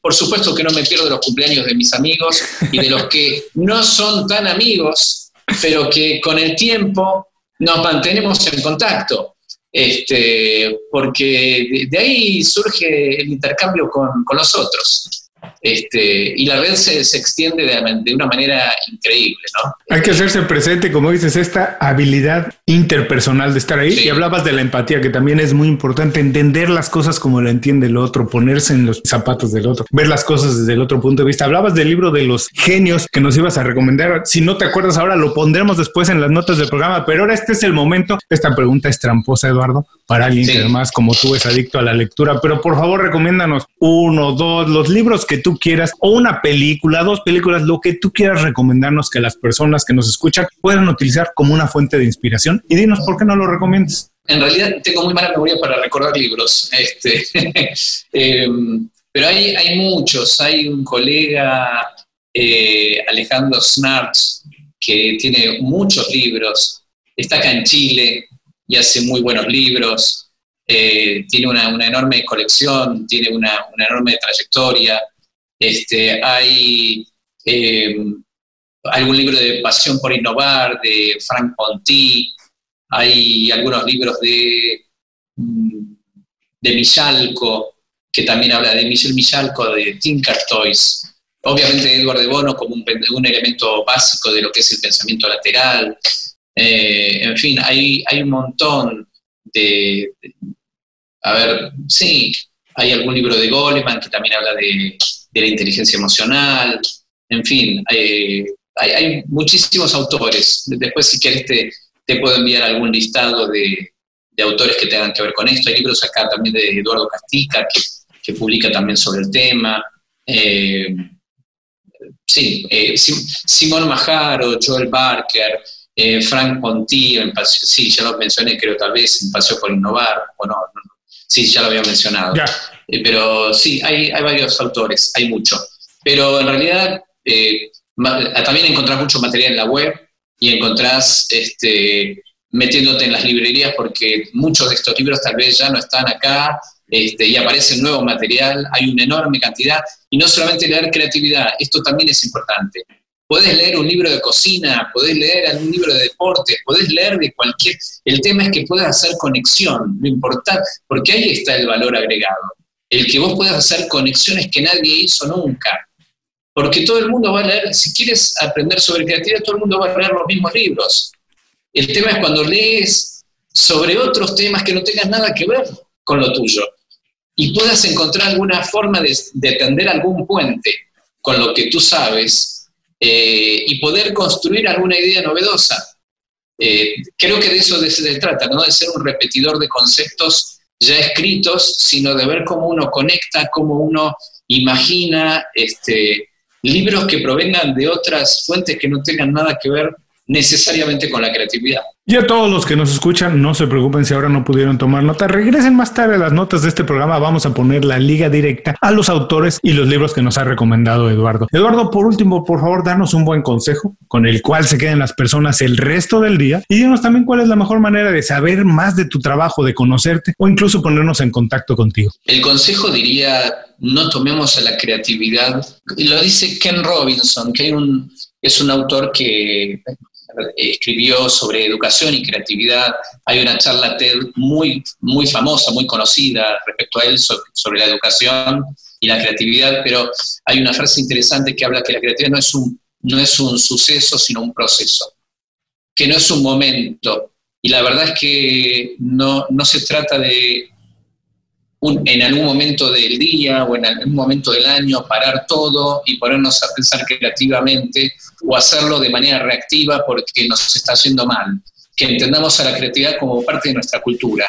por supuesto que no me pierdo los cumpleaños de mis amigos y de los que no son tan amigos, pero que con el tiempo nos mantenemos en contacto. Este, porque de, ahí surge el intercambio con, con los otros. Este, y la red se, extiende de, una manera increíble, ¿no? Hay que hacerse presente, como dices, esta habilidad interpersonal de estar ahí. Y hablabas de la empatía, que también es muy importante, entender las cosas como lo entiende el otro, ponerse en los zapatos del otro, ver las cosas desde el otro punto de vista. Hablabas del libro de los genios que nos ibas a recomendar. Si no te acuerdas ahora, lo pondremos después en las notas del programa, pero ahora este es el momento. Esta pregunta es tramposa, Eduardo, para alguien que además, como tú, es adicto a la lectura. Pero por favor, recomiéndanos uno, dos, los libros que tú quieras, o una película, dos películas, lo que tú quieras recomendarnos que las personas que nos escuchan puedan utilizar como una fuente de inspiración. Y dinos por qué no lo recomiendas. En realidad tengo muy mala memoria para recordar libros, este, em, pero hay, hay muchos. Hay un colega, eh, Alejandro Snartz, que tiene muchos libros, está acá en Chile y hace muy buenos libros. Eh, tiene una, enorme colección, tiene una, enorme trayectoria. Este, hay eh, algún libro de Pasión por Innovar de Frank Ponty, hay algunos libros de, mm, de Michalco, que también habla de Michel Michalco, de Tinker Toys. Obviamente Edward de Bono como un, un elemento básico de lo que es el pensamiento lateral. Eh, en fin, hay, hay un montón de, a ver, sí, hay algún libro de Goleman que también habla de, la inteligencia emocional, en fin, hay, muchísimos autores. Después, si quieres, te, puedo enviar algún listado de, autores que tengan que ver con esto. Hay libros acá también de Eduardo Castica, que, publica también sobre el tema. Eh, sí, eh, Simón Majaro, Joel Barker, eh, Frank Ponti, sí, ya lo mencioné, creo tal vez, en Paseo por Innovar, o no, Sí, ya lo había mencionado. Eh, pero sí, hay, varios autores, hay mucho. Pero en realidad eh, también encontrás mucho material en la web y encontrás este, metiéndote en las librerías porque muchos de estos libros tal vez ya no están acá este, y aparece nuevo material, hay una enorme cantidad. Y no solamente leer creatividad, esto también es importante. podés leer un libro de cocina, podés leer algún libro de deporte, podés leer de cualquier... El tema es que puedas hacer conexión, lo importante, porque ahí está el valor agregado, el que vos puedas hacer conexiones que nadie hizo nunca. Porque todo el mundo va a leer, si quieres aprender sobre creatividad, todo el mundo va a leer los mismos libros. El tema es cuando lees sobre otros temas que no tengan nada que ver con lo tuyo y puedas encontrar alguna forma de, de tender algún puente con lo que tú sabes eh, y poder construir alguna idea novedosa. Eh, creo que de eso se trata, no de ser un repetidor de conceptos ya escritos, sino de ver cómo uno conecta, cómo uno imagina este, libros que provengan de otras fuentes que no tengan nada que ver necesariamente con la creatividad. Y a todos los que nos escuchan, no se preocupen si ahora no pudieron tomar nota. Regresen más tarde a las notas de este programa. Vamos a poner la liga directa a los autores y los libros que nos ha recomendado Eduardo. Eduardo, por último, por favor, danos un buen consejo con el cual se queden las personas el resto del día y dinos también cuál es la mejor manera de saber más de tu trabajo, de conocerte o incluso ponernos en contacto contigo. El consejo diría, no tomemos a la creatividad. Lo dice Ken Robinson, que un, es un autor que escribió sobre educación y creatividad. Hay una charla TED muy, muy famosa, muy conocida respecto a él sobre, la educación y la creatividad, pero hay una frase interesante que habla que la creatividad no es un, no es un suceso, sino un proceso, que no es un momento. Y la verdad es que no, no se trata de en algún momento del día o en algún momento del año parar todo y ponernos a pensar creativamente o hacerlo de manera reactiva porque nos está haciendo mal. Que entendamos a la creatividad como parte de nuestra cultura.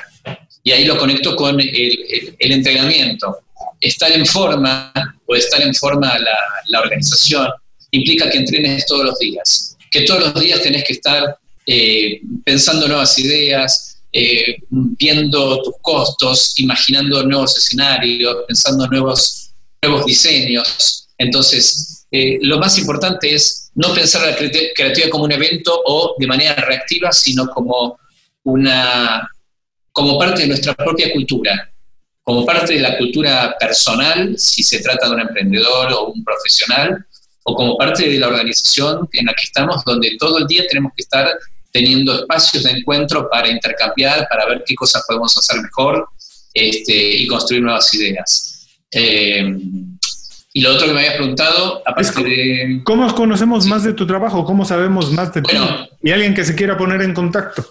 Y ahí lo conecto con el, entrenamiento. Estar en forma o estar en forma la, la, organización implica que entrenes todos los días. Que todos los días tenés que estar eh, pensando nuevas ideas, eh, viendo tus costos, imaginando nuevos escenarios, pensando nuevos, nuevos diseños. Entonces, eh, lo más importante es no pensar la creatividad como un evento o de manera reactiva, sino como, una, como parte de nuestra propia cultura, como parte de la cultura personal, si se trata de un emprendedor o un profesional, o como parte de la organización en la que estamos, donde todo el día tenemos que estar teniendo espacios de encuentro para intercambiar, para ver qué cosas podemos hacer mejor este, y construir nuevas ideas. Eh, y lo otro que me habías preguntado, aparte de... ¿Cómo conocemos más de tu trabajo? ¿Cómo sabemos más de ti? Y alguien que se quiera poner en contacto.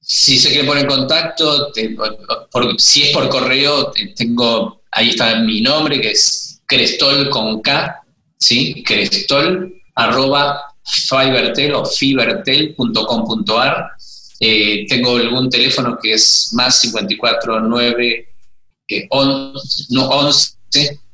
Si se quiere poner en contacto, si es por correo, tengo, ahí está mi nombre, que es crestol con K, ¿sí? Crestol, arroba fibertel o fibertel.com.ar. Eh, tengo algún teléfono que es más 549 eh, 11, no, 11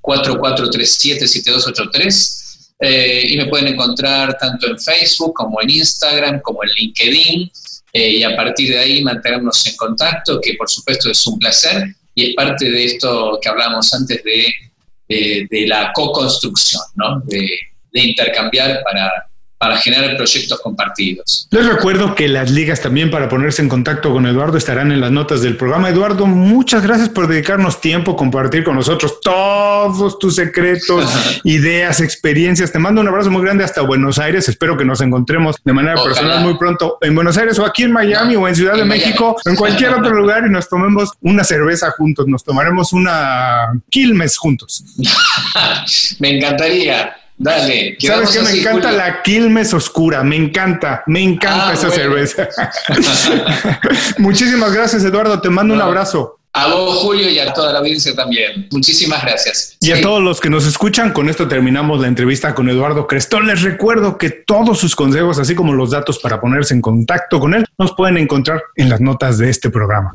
4437 7283 eh, y me pueden encontrar tanto en Facebook como en Instagram como en LinkedIn eh, y a partir de ahí mantenernos en contacto que por supuesto es un placer y es parte de esto que hablábamos antes de, de, la co-construcción, ¿no? de intercambiar para, para generar proyectos compartidos. Les recuerdo que las ligas también para ponerse en contacto con Eduardo estarán en las notas del programa. Eduardo, muchas gracias por dedicarnos tiempo, compartir con nosotros todos tus secretos, ideas, experiencias. Te mando un abrazo muy grande hasta Buenos Aires. Espero que nos encontremos de manera personal muy pronto en Buenos Aires o aquí en Miami o en Ciudad de México o en cualquier otro lugar y nos tomemos una cerveza juntos. Nos tomaremos una Quilmes juntos. Me encantaría. Dale. ¿Sabes qué? Me encanta la Quilmes Oscura. Me encanta, me encanta ah, esa cerveza. Muchísimas gracias, Eduardo. Te mando un abrazo. A vos, Julio, y a toda la audiencia también. Muchísimas gracias. Y a todos los que nos escuchan, con esto terminamos la entrevista con Eduardo Crestón. Les recuerdo que todos sus consejos, así como los datos para ponerse en contacto con él, nos pueden encontrar en las notas de este programa.